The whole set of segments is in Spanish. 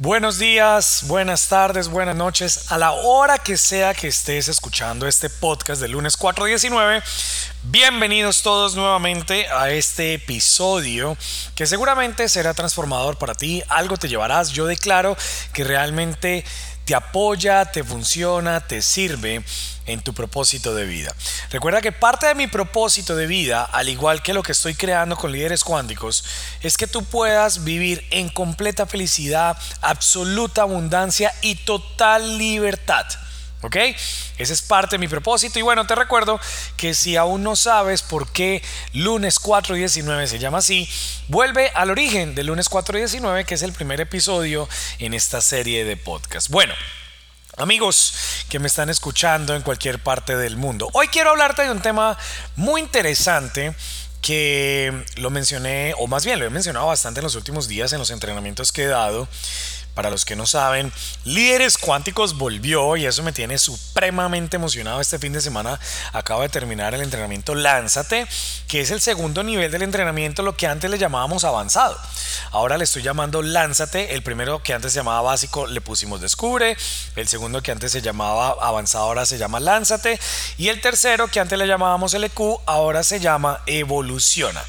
Buenos días, buenas tardes, buenas noches, a la hora que sea que estés escuchando este podcast del lunes 419. Bienvenidos todos nuevamente a este episodio que seguramente será transformador para ti, algo te llevarás, yo declaro que realmente te apoya, te funciona, te sirve en tu propósito de vida. Recuerda que parte de mi propósito de vida, al igual que lo que estoy creando con líderes cuánticos, es que tú puedas vivir en completa felicidad, absoluta abundancia y total libertad. ¿Ok? Ese es parte de mi propósito. Y bueno, te recuerdo que si aún no sabes por qué lunes 419 se llama así, vuelve al origen de lunes 419, que es el primer episodio en esta serie de podcast. Bueno. Amigos que me están escuchando en cualquier parte del mundo, hoy quiero hablarte de un tema muy interesante que lo mencioné, o más bien lo he mencionado bastante en los últimos días en los entrenamientos que he dado, para los que no saben, Líderes Cuánticos volvió y eso me tiene supremamente emocionado. Este fin de semana acabo de terminar el entrenamiento Lánzate, que es el segundo nivel del entrenamiento, lo que antes le llamábamos avanzado. Ahora le estoy llamando Lánzate. El primero que antes se llamaba básico le pusimos Descubre. El segundo que antes se llamaba avanzado ahora se llama Lánzate. Y el tercero que antes le llamábamos LQ ahora se llama Evoluciona.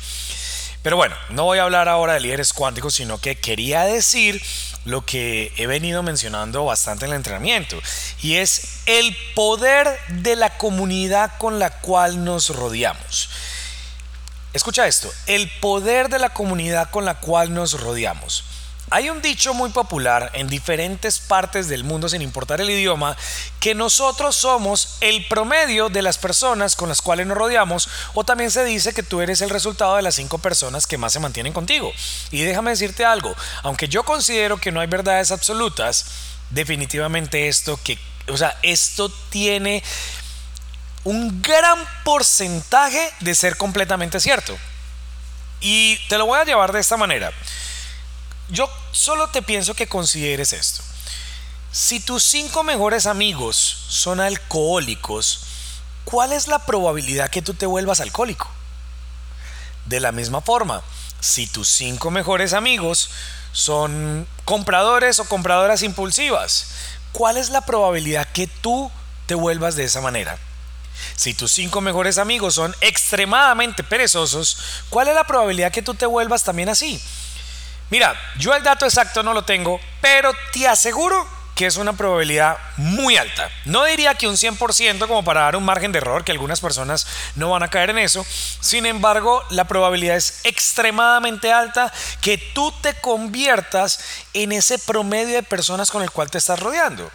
Pero bueno, no voy a hablar ahora de líderes cuánticos, sino que quería decir lo que he venido mencionando bastante en el entrenamiento y es el poder de la comunidad con la cual nos rodeamos. Escucha esto, el poder de la comunidad con la cual nos rodeamos. Hay un dicho muy popular en diferentes partes del mundo, sin importar el idioma, que nosotros somos el promedio de las personas con las cuales nos rodeamos, o también se dice que tú eres el resultado de las cinco personas que más se mantienen contigo. Y déjame decirte algo, aunque yo considero que no hay verdades absolutas, definitivamente esto que, o sea, esto tiene un gran porcentaje de ser completamente cierto. Y te lo voy a llevar de esta manera. Yo solo te pienso que consideres esto. Si tus cinco mejores amigos son alcohólicos, ¿cuál es la probabilidad que tú te vuelvas alcohólico? De la misma forma, si tus cinco mejores amigos son compradores o compradoras impulsivas, ¿cuál es la probabilidad que tú te vuelvas de esa manera? Si tus cinco mejores amigos son extremadamente perezosos, ¿cuál es la probabilidad que tú te vuelvas también así? Mira, yo el dato exacto no lo tengo, pero te aseguro que es una probabilidad muy alta. No diría que un 100% como para dar un margen de error, que algunas personas no van a caer en eso. Sin embargo, la probabilidad es extremadamente alta que tú te conviertas en ese promedio de personas con el cual te estás rodeando.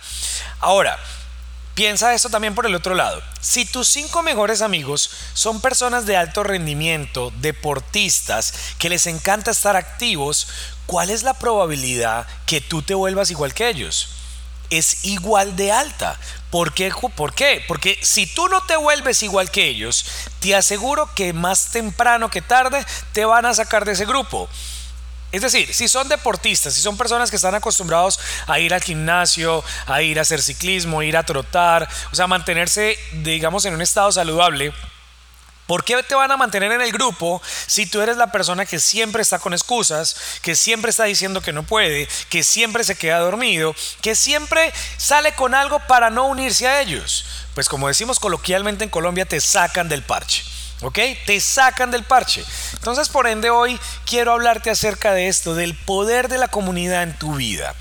Ahora, Piensa esto también por el otro lado. Si tus cinco mejores amigos son personas de alto rendimiento, deportistas, que les encanta estar activos, ¿cuál es la probabilidad que tú te vuelvas igual que ellos? Es igual de alta. ¿Por qué? ¿Por qué? Porque si tú no te vuelves igual que ellos, te aseguro que más temprano que tarde te van a sacar de ese grupo. Es decir, si son deportistas, si son personas que están acostumbrados a ir al gimnasio, a ir a hacer ciclismo, ir a trotar, o sea, mantenerse, digamos, en un estado saludable, ¿Por qué te van a mantener en el grupo si tú eres la persona que siempre está con excusas, que siempre está diciendo que no puede, que siempre se queda dormido, que siempre sale con algo para no unirse a ellos? Pues como decimos coloquialmente en Colombia, te sacan del parche. ¿Ok? Te sacan del parche. Entonces, por ende, hoy quiero hablarte acerca de esto, del poder de la comunidad en tu vida.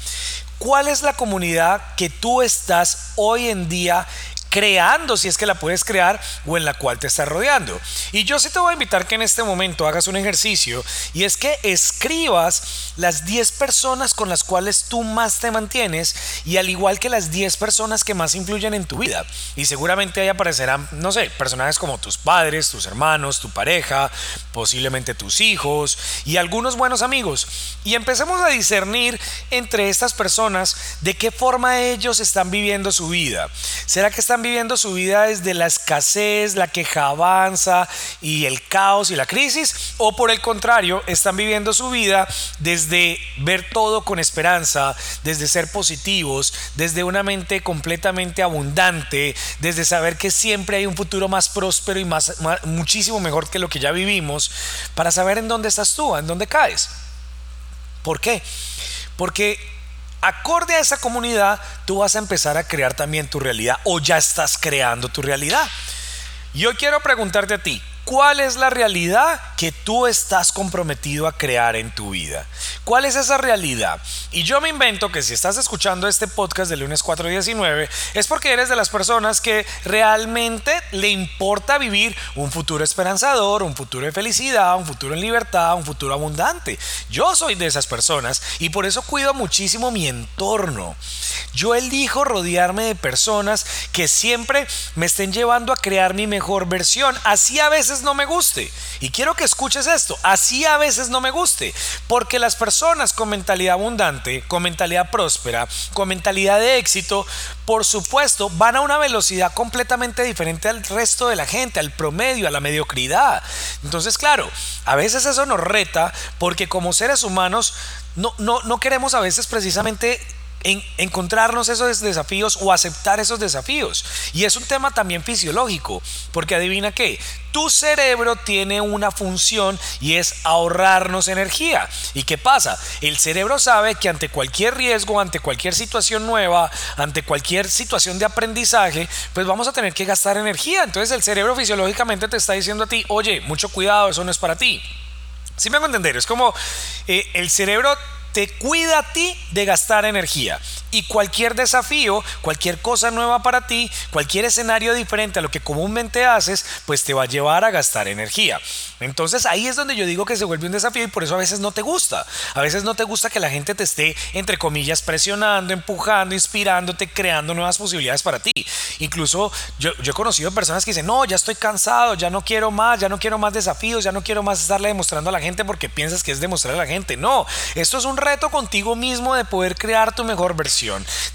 ¿Cuál es la comunidad que tú estás hoy en día creando si es que la puedes crear o en la cual te estás rodeando. Y yo sí te voy a invitar que en este momento hagas un ejercicio y es que escribas las 10 personas con las cuales tú más te mantienes y al igual que las 10 personas que más influyen en tu vida. Y seguramente ahí aparecerán, no sé, personajes como tus padres, tus hermanos, tu pareja, posiblemente tus hijos y algunos buenos amigos. Y empecemos a discernir entre estas personas de qué forma ellos están viviendo su vida. ¿Será que están viviendo su vida desde la escasez, la queja avanza y el caos y la crisis? ¿O por el contrario, están viviendo su vida desde ver todo con esperanza, desde ser positivos, desde una mente completamente abundante, desde saber que siempre hay un futuro más próspero y más, muchísimo mejor que lo que ya vivimos, para saber en dónde estás tú, en dónde caes? ¿Por qué? Porque acorde a esa comunidad, tú vas a empezar a crear también tu realidad o ya estás creando tu realidad. Yo quiero preguntarte a ti, ¿Cuál es la realidad que tú estás comprometido a crear en tu vida? ¿Cuál es esa realidad? Y yo me invento que si estás escuchando este podcast de lunes 419 es porque eres de las personas que realmente le importa vivir un futuro esperanzador, un futuro de felicidad, un futuro en libertad, un futuro abundante. Yo soy de esas personas y por eso cuido muchísimo mi entorno. Yo elijo rodearme de personas que siempre me estén llevando a crear mi mejor versión. Así a veces no me guste. Y quiero que escuches esto. Así a veces no me guste. Porque las personas con mentalidad abundante, con mentalidad próspera, con mentalidad de éxito, por supuesto, van a una velocidad completamente diferente al resto de la gente, al promedio, a la mediocridad. Entonces, claro, a veces eso nos reta porque como seres humanos no, no, no queremos a veces precisamente en encontrarnos esos desafíos o aceptar esos desafíos. Y es un tema también fisiológico, porque adivina qué, tu cerebro tiene una función y es ahorrarnos energía. ¿Y qué pasa? El cerebro sabe que ante cualquier riesgo, ante cualquier situación nueva, ante cualquier situación de aprendizaje, pues vamos a tener que gastar energía. Entonces el cerebro fisiológicamente te está diciendo a ti, oye, mucho cuidado, eso no es para ti. Si me hago entender, es como eh, el cerebro te cuida a ti de gastar energía. Y cualquier desafío, cualquier cosa nueva para ti, cualquier escenario diferente a lo que comúnmente haces, pues te va a llevar a gastar energía. Entonces ahí es donde yo digo que se vuelve un desafío y por eso a veces no te gusta. A veces no te gusta que la gente te esté, entre comillas, presionando, empujando, inspirándote, creando nuevas posibilidades para ti. Incluso yo, yo he conocido personas que dicen, no, ya estoy cansado, ya no quiero más, ya no quiero más desafíos, ya no quiero más estarle demostrando a la gente porque piensas que es demostrar a la gente. No, esto es un reto contigo mismo de poder crear tu mejor versión,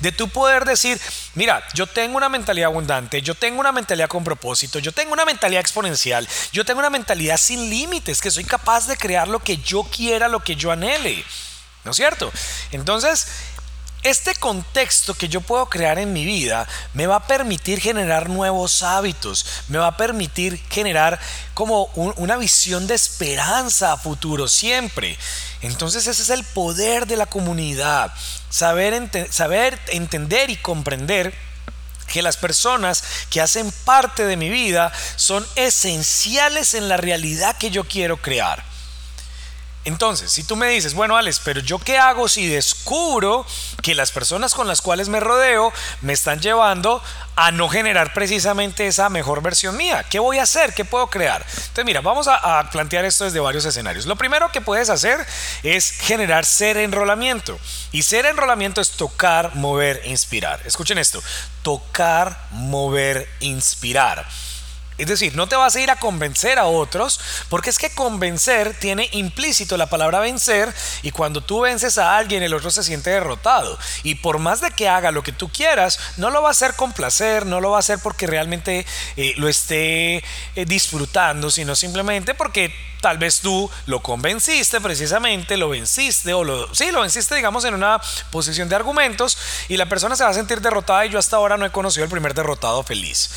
de tu poder decir, mira, yo tengo una mentalidad abundante, yo tengo una mentalidad con propósito, yo tengo una mentalidad exponencial, yo tengo una mentalidad sin límites, que soy capaz de crear lo que yo quiera, lo que yo anhele. ¿No es cierto? Entonces, este contexto que yo puedo crear en mi vida me va a permitir generar nuevos hábitos, me va a permitir generar como una visión de esperanza a futuro siempre. Entonces ese es el poder de la comunidad, saber, saber entender y comprender que las personas que hacen parte de mi vida son esenciales en la realidad que yo quiero crear. Entonces, si tú me dices, bueno, Alex, pero yo qué hago si descubro que las personas con las cuales me rodeo me están llevando a no generar precisamente esa mejor versión mía? ¿Qué voy a hacer? ¿Qué puedo crear? Entonces, mira, vamos a, plantear esto desde varios escenarios. Lo primero que puedes hacer es generar ser enrolamiento. Y ser enrolamiento es tocar, mover, inspirar. Escuchen esto, tocar, mover, inspirar. Es decir, no te vas a ir a convencer a otros, porque es que convencer tiene implícito la palabra vencer y cuando tú vences a alguien el otro se siente derrotado. Y por más de que haga lo que tú quieras, no lo va a hacer con placer, no lo va a hacer porque realmente eh, lo esté eh, disfrutando, sino simplemente porque tal vez tú lo convenciste precisamente, lo venciste o lo sí, lo venciste digamos en una posición de argumentos y la persona se va a sentir derrotada y yo hasta ahora no he conocido el primer derrotado feliz.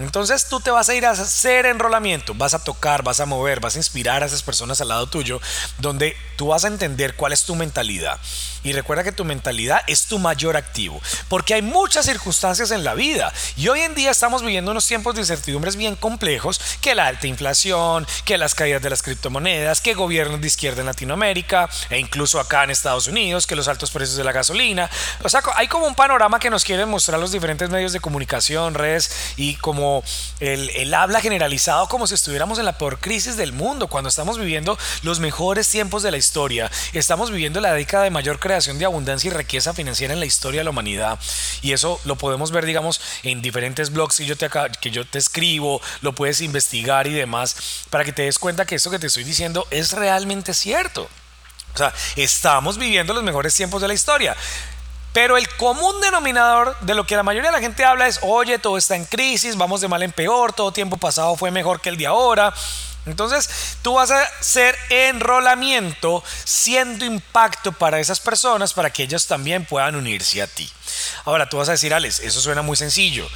Entonces tú te vas a ir a hacer enrolamiento, vas a tocar, vas a mover, vas a inspirar a esas personas al lado tuyo, donde tú vas a entender cuál es tu mentalidad. Y recuerda que tu mentalidad es tu mayor activo, porque hay muchas circunstancias en la vida y hoy en día estamos viviendo unos tiempos de incertidumbres bien complejos, que la alta inflación, que las caídas de las criptomonedas, que gobiernos de izquierda en Latinoamérica e incluso acá en Estados Unidos, que los altos precios de la gasolina. O sea, hay como un panorama que nos quieren mostrar los diferentes medios de comunicación, redes y como el, el habla generalizado como si estuviéramos en la peor crisis del mundo, cuando estamos viviendo los mejores tiempos de la historia. Estamos viviendo la década de mayor creación de abundancia y riqueza financiera en la historia de la humanidad. Y eso lo podemos ver, digamos, en diferentes blogs que yo te, que yo te escribo, lo puedes investigar y demás, para que te des cuenta que esto que te estoy diciendo es realmente cierto. O sea, estamos viviendo los mejores tiempos de la historia. Pero el común denominador de lo que la mayoría de la gente habla es, oye, todo está en crisis, vamos de mal en peor, todo tiempo pasado fue mejor que el de ahora. Entonces, tú vas a hacer enrolamiento siendo impacto para esas personas para que ellos también puedan unirse a ti. Ahora, tú vas a decir, Alex, eso suena muy sencillo.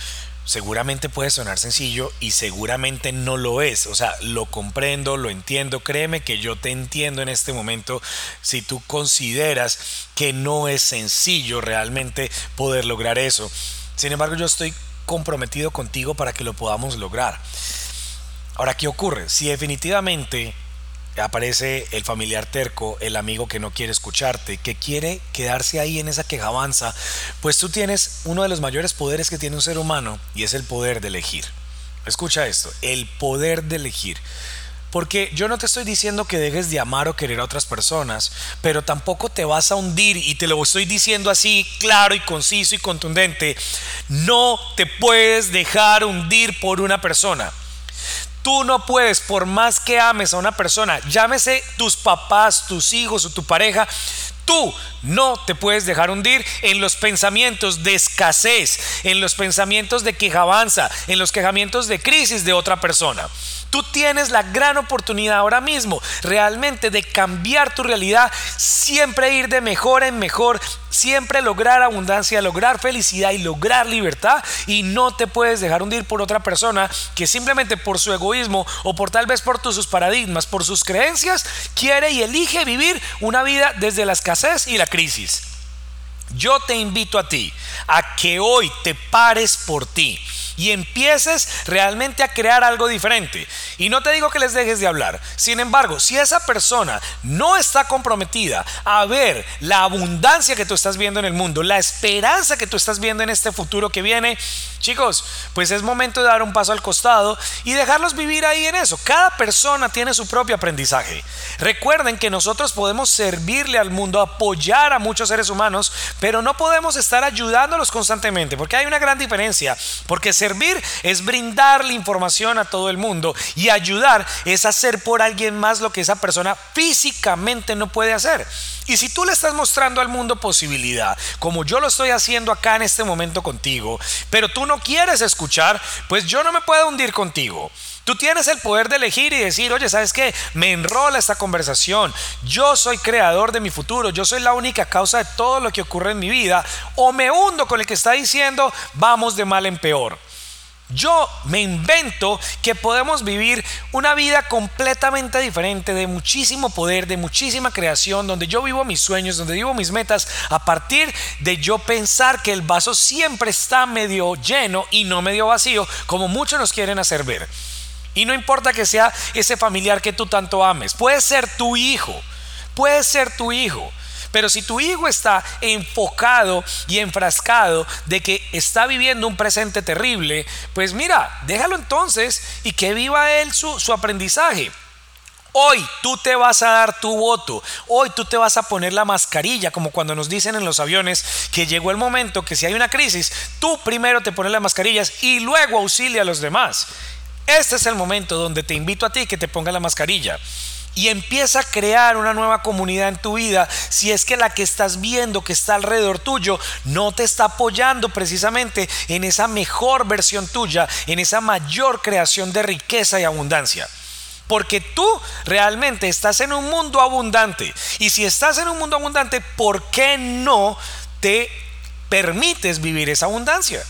Seguramente puede sonar sencillo y seguramente no lo es. O sea, lo comprendo, lo entiendo. Créeme que yo te entiendo en este momento si tú consideras que no es sencillo realmente poder lograr eso. Sin embargo, yo estoy comprometido contigo para que lo podamos lograr. Ahora, ¿qué ocurre? Si definitivamente aparece el familiar terco, el amigo que no quiere escucharte, que quiere quedarse ahí en esa quejabanza, pues tú tienes uno de los mayores poderes que tiene un ser humano y es el poder de elegir. Escucha esto, el poder de elegir. Porque yo no te estoy diciendo que dejes de amar o querer a otras personas, pero tampoco te vas a hundir y te lo estoy diciendo así claro y conciso y contundente. No te puedes dejar hundir por una persona. Tú no puedes, por más que ames a una persona, llámese tus papás, tus hijos o tu pareja, Tú no te puedes dejar hundir en los pensamientos de escasez, en los pensamientos de quejabanza, en los quejamientos de crisis de otra persona. Tú tienes la gran oportunidad ahora mismo realmente de cambiar tu realidad, siempre ir de mejor en mejor, siempre lograr abundancia, lograr felicidad y lograr libertad. Y no te puedes dejar hundir por otra persona que simplemente por su egoísmo o por tal vez por sus paradigmas, por sus creencias, quiere y elige vivir una vida desde la escasez y la crisis. Yo te invito a ti a que hoy te pares por ti y empieces realmente a crear algo diferente. Y no te digo que les dejes de hablar. Sin embargo, si esa persona no está comprometida a ver la abundancia que tú estás viendo en el mundo, la esperanza que tú estás viendo en este futuro que viene, chicos, pues es momento de dar un paso al costado y dejarlos vivir ahí en eso. Cada persona tiene su propio aprendizaje. Recuerden que nosotros podemos servirle al mundo, apoyar a muchos seres humanos, pero no podemos estar ayudándolos constantemente, porque hay una gran diferencia, porque servir es brindarle información a todo el mundo y ayudar es hacer por alguien más lo que esa persona físicamente no puede hacer. Y si tú le estás mostrando al mundo posibilidad, como yo lo estoy haciendo acá en este momento contigo, pero tú no quieres escuchar, pues yo no me puedo hundir contigo. Tú tienes el poder de elegir y decir, oye, ¿sabes qué? Me enrola esta conversación. Yo soy creador de mi futuro. Yo soy la única causa de todo lo que ocurre en mi vida. O me hundo con el que está diciendo, vamos de mal en peor. Yo me invento que podemos vivir una vida completamente diferente, de muchísimo poder, de muchísima creación, donde yo vivo mis sueños, donde vivo mis metas, a partir de yo pensar que el vaso siempre está medio lleno y no medio vacío, como muchos nos quieren hacer ver. Y no importa que sea ese familiar que tú tanto ames, puede ser tu hijo, puede ser tu hijo. Pero si tu hijo está enfocado y enfrascado de que está viviendo un presente terrible, pues mira, déjalo entonces y que viva él su, su aprendizaje. Hoy tú te vas a dar tu voto. Hoy tú te vas a poner la mascarilla, como cuando nos dicen en los aviones que llegó el momento que si hay una crisis, tú primero te pones las mascarillas y luego auxilia a los demás. Este es el momento donde te invito a ti que te ponga la mascarilla y empieza a crear una nueva comunidad en tu vida si es que la que estás viendo que está alrededor tuyo no te está apoyando precisamente en esa mejor versión tuya, en esa mayor creación de riqueza y abundancia. Porque tú realmente estás en un mundo abundante. Y si estás en un mundo abundante, ¿por qué no te permites vivir esa abundancia?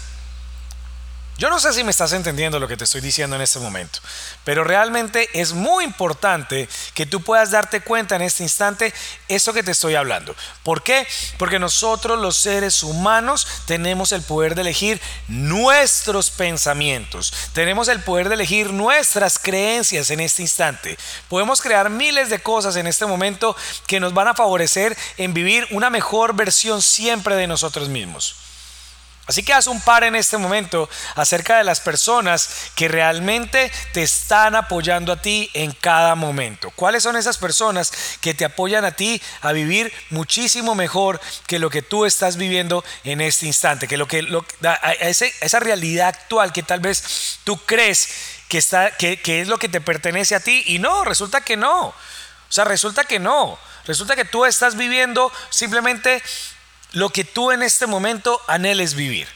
Yo no sé si me estás entendiendo lo que te estoy diciendo en este momento, pero realmente es muy importante que tú puedas darte cuenta en este instante esto que te estoy hablando. ¿Por qué? Porque nosotros los seres humanos tenemos el poder de elegir nuestros pensamientos, tenemos el poder de elegir nuestras creencias en este instante. Podemos crear miles de cosas en este momento que nos van a favorecer en vivir una mejor versión siempre de nosotros mismos. Así que haz un par en este momento acerca de las personas que realmente te están apoyando a ti en cada momento. ¿Cuáles son esas personas que te apoyan a ti a vivir muchísimo mejor que lo que tú estás viviendo en este instante? Que lo que esa realidad actual que tal vez tú crees que, está, que, que es lo que te pertenece a ti y no, resulta que no. O sea, resulta que no. Resulta que tú estás viviendo simplemente lo que tú en este momento anheles vivir.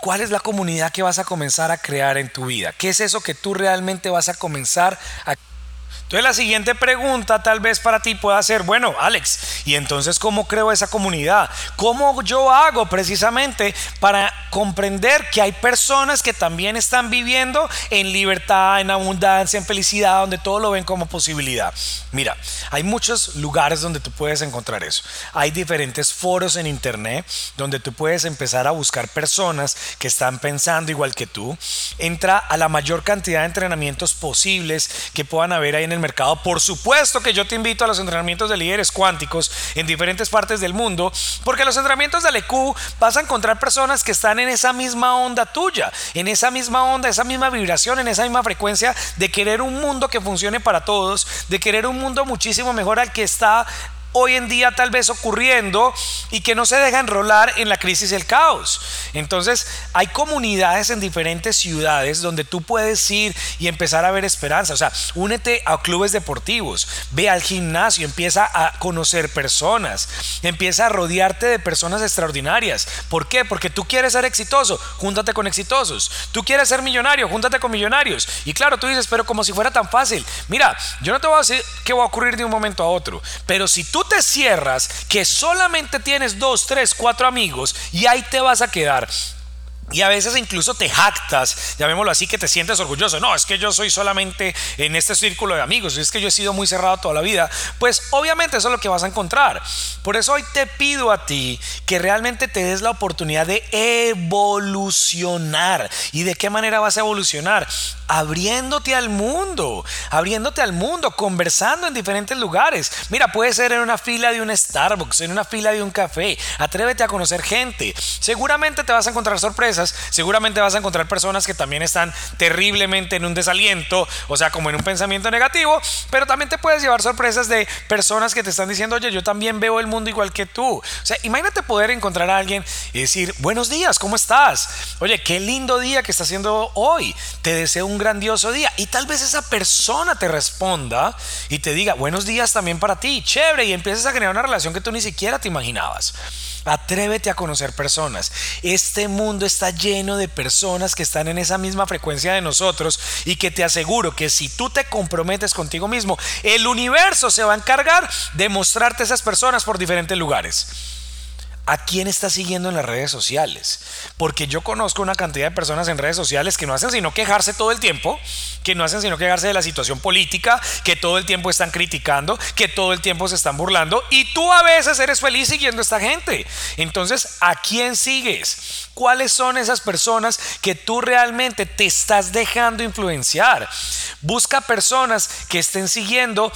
¿Cuál es la comunidad que vas a comenzar a crear en tu vida? ¿Qué es eso que tú realmente vas a comenzar a entonces la siguiente pregunta tal vez para ti pueda ser, bueno, Alex, ¿y entonces cómo creo esa comunidad? ¿Cómo yo hago precisamente para comprender que hay personas que también están viviendo en libertad, en abundancia, en felicidad, donde todo lo ven como posibilidad? Mira, hay muchos lugares donde tú puedes encontrar eso. Hay diferentes foros en internet donde tú puedes empezar a buscar personas que están pensando igual que tú. Entra a la mayor cantidad de entrenamientos posibles que puedan haber ahí en el mercado. Por supuesto que yo te invito a los entrenamientos de líderes cuánticos en diferentes partes del mundo, porque los entrenamientos de LQ vas a encontrar personas que están en esa misma onda tuya, en esa misma onda, esa misma vibración, en esa misma frecuencia de querer un mundo que funcione para todos, de querer un mundo muchísimo mejor al que está hoy en día tal vez ocurriendo y que no se deja enrolar en la crisis y el caos. Entonces hay comunidades en diferentes ciudades donde tú puedes ir y empezar a ver esperanza. O sea, únete a clubes deportivos, ve al gimnasio, empieza a conocer personas, empieza a rodearte de personas extraordinarias. ¿Por qué? Porque tú quieres ser exitoso, júntate con exitosos. Tú quieres ser millonario, júntate con millonarios. Y claro, tú dices, pero como si fuera tan fácil. Mira, yo no te voy a decir qué va a ocurrir de un momento a otro, pero si tú te cierras que solamente tienes dos, tres, cuatro amigos y ahí te vas a quedar y a veces incluso te jactas, llamémoslo así, que te sientes orgulloso. No, es que yo soy solamente en este círculo de amigos, es que yo he sido muy cerrado toda la vida. Pues obviamente eso es lo que vas a encontrar. Por eso hoy te pido a ti que realmente te des la oportunidad de evolucionar. ¿Y de qué manera vas a evolucionar? Abriéndote al mundo, abriéndote al mundo, conversando en diferentes lugares. Mira, puede ser en una fila de un Starbucks, en una fila de un café. Atrévete a conocer gente. Seguramente te vas a encontrar sorpresas seguramente vas a encontrar personas que también están terriblemente en un desaliento, o sea, como en un pensamiento negativo, pero también te puedes llevar sorpresas de personas que te están diciendo, oye, yo también veo el mundo igual que tú. O sea, imagínate poder encontrar a alguien y decir, buenos días, ¿cómo estás? Oye, qué lindo día que está haciendo hoy. Te deseo un grandioso día. Y tal vez esa persona te responda y te diga, buenos días también para ti, chévere, y empieces a generar una relación que tú ni siquiera te imaginabas. Atrévete a conocer personas. Este mundo está lleno de personas que están en esa misma frecuencia de nosotros y que te aseguro que si tú te comprometes contigo mismo, el universo se va a encargar de mostrarte esas personas por diferentes lugares a quién estás siguiendo en las redes sociales. Porque yo conozco una cantidad de personas en redes sociales que no hacen sino quejarse todo el tiempo, que no hacen sino quejarse de la situación política, que todo el tiempo están criticando, que todo el tiempo se están burlando y tú a veces eres feliz siguiendo a esta gente. Entonces, ¿a quién sigues? ¿Cuáles son esas personas que tú realmente te estás dejando influenciar? Busca personas que estén siguiendo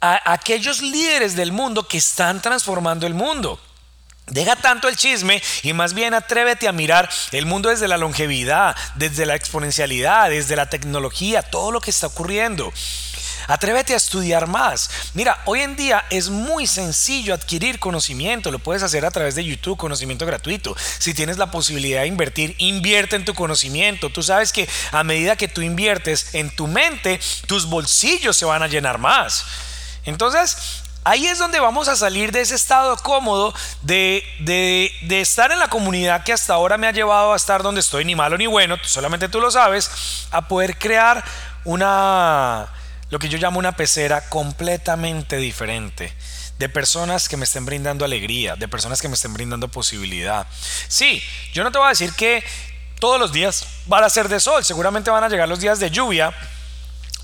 a aquellos líderes del mundo que están transformando el mundo. Deja tanto el chisme y más bien atrévete a mirar el mundo desde la longevidad, desde la exponencialidad, desde la tecnología, todo lo que está ocurriendo. Atrévete a estudiar más. Mira, hoy en día es muy sencillo adquirir conocimiento. Lo puedes hacer a través de YouTube, conocimiento gratuito. Si tienes la posibilidad de invertir, invierte en tu conocimiento. Tú sabes que a medida que tú inviertes en tu mente, tus bolsillos se van a llenar más. Entonces, Ahí es donde vamos a salir de ese estado cómodo de, de, estar en la comunidad que hasta ahora me ha llevado a estar donde estoy, ni malo ni bueno, solamente tú lo sabes, a poder crear una, lo que yo llamo una pecera completamente diferente de personas que me estén brindando alegría, de personas que me estén brindando posibilidad. Sí, yo no te voy a decir que todos los días van a ser de sol, seguramente van a llegar los días de lluvia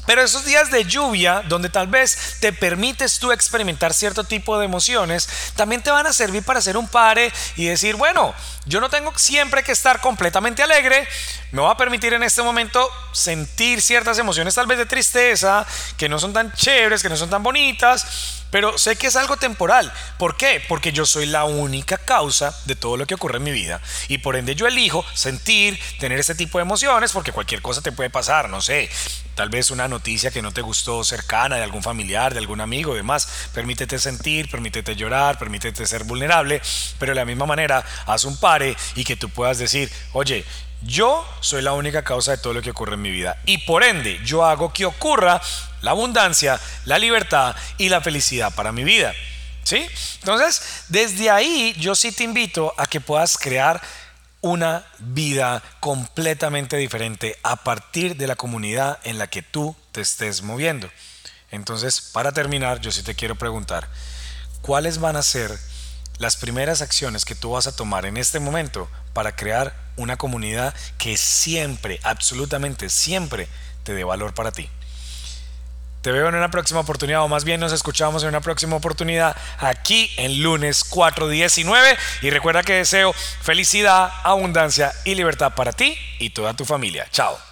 pero esos días de lluvia, donde tal vez te permites tú experimentar cierto tipo de emociones, también te van a servir para hacer un pare y decir, bueno, yo no tengo siempre que estar completamente alegre, me voy a permitir en este momento sentir ciertas emociones tal vez de tristeza, que no son tan chéveres, que no son tan bonitas, pero sé que es algo temporal. ¿Por qué? Porque yo soy la única causa de todo lo que ocurre en mi vida. Y por ende yo elijo sentir, tener ese tipo de emociones, porque cualquier cosa te puede pasar, no sé. Tal vez una noticia que no te gustó cercana de algún familiar, de algún amigo, demás. Permítete sentir, permítete llorar, permítete ser vulnerable, pero de la misma manera haz un pare y que tú puedas decir, oye, yo soy la única causa de todo lo que ocurre en mi vida. Y por ende, yo hago que ocurra la abundancia, la libertad y la felicidad para mi vida. ¿Sí? Entonces, desde ahí yo sí te invito a que puedas crear una vida completamente diferente a partir de la comunidad en la que tú te estés moviendo. Entonces, para terminar, yo sí te quiero preguntar, ¿cuáles van a ser las primeras acciones que tú vas a tomar en este momento para crear una comunidad que siempre, absolutamente siempre, te dé valor para ti? Te veo en una próxima oportunidad, o más bien nos escuchamos en una próxima oportunidad aquí en lunes 419. Y recuerda que deseo felicidad, abundancia y libertad para ti y toda tu familia. Chao.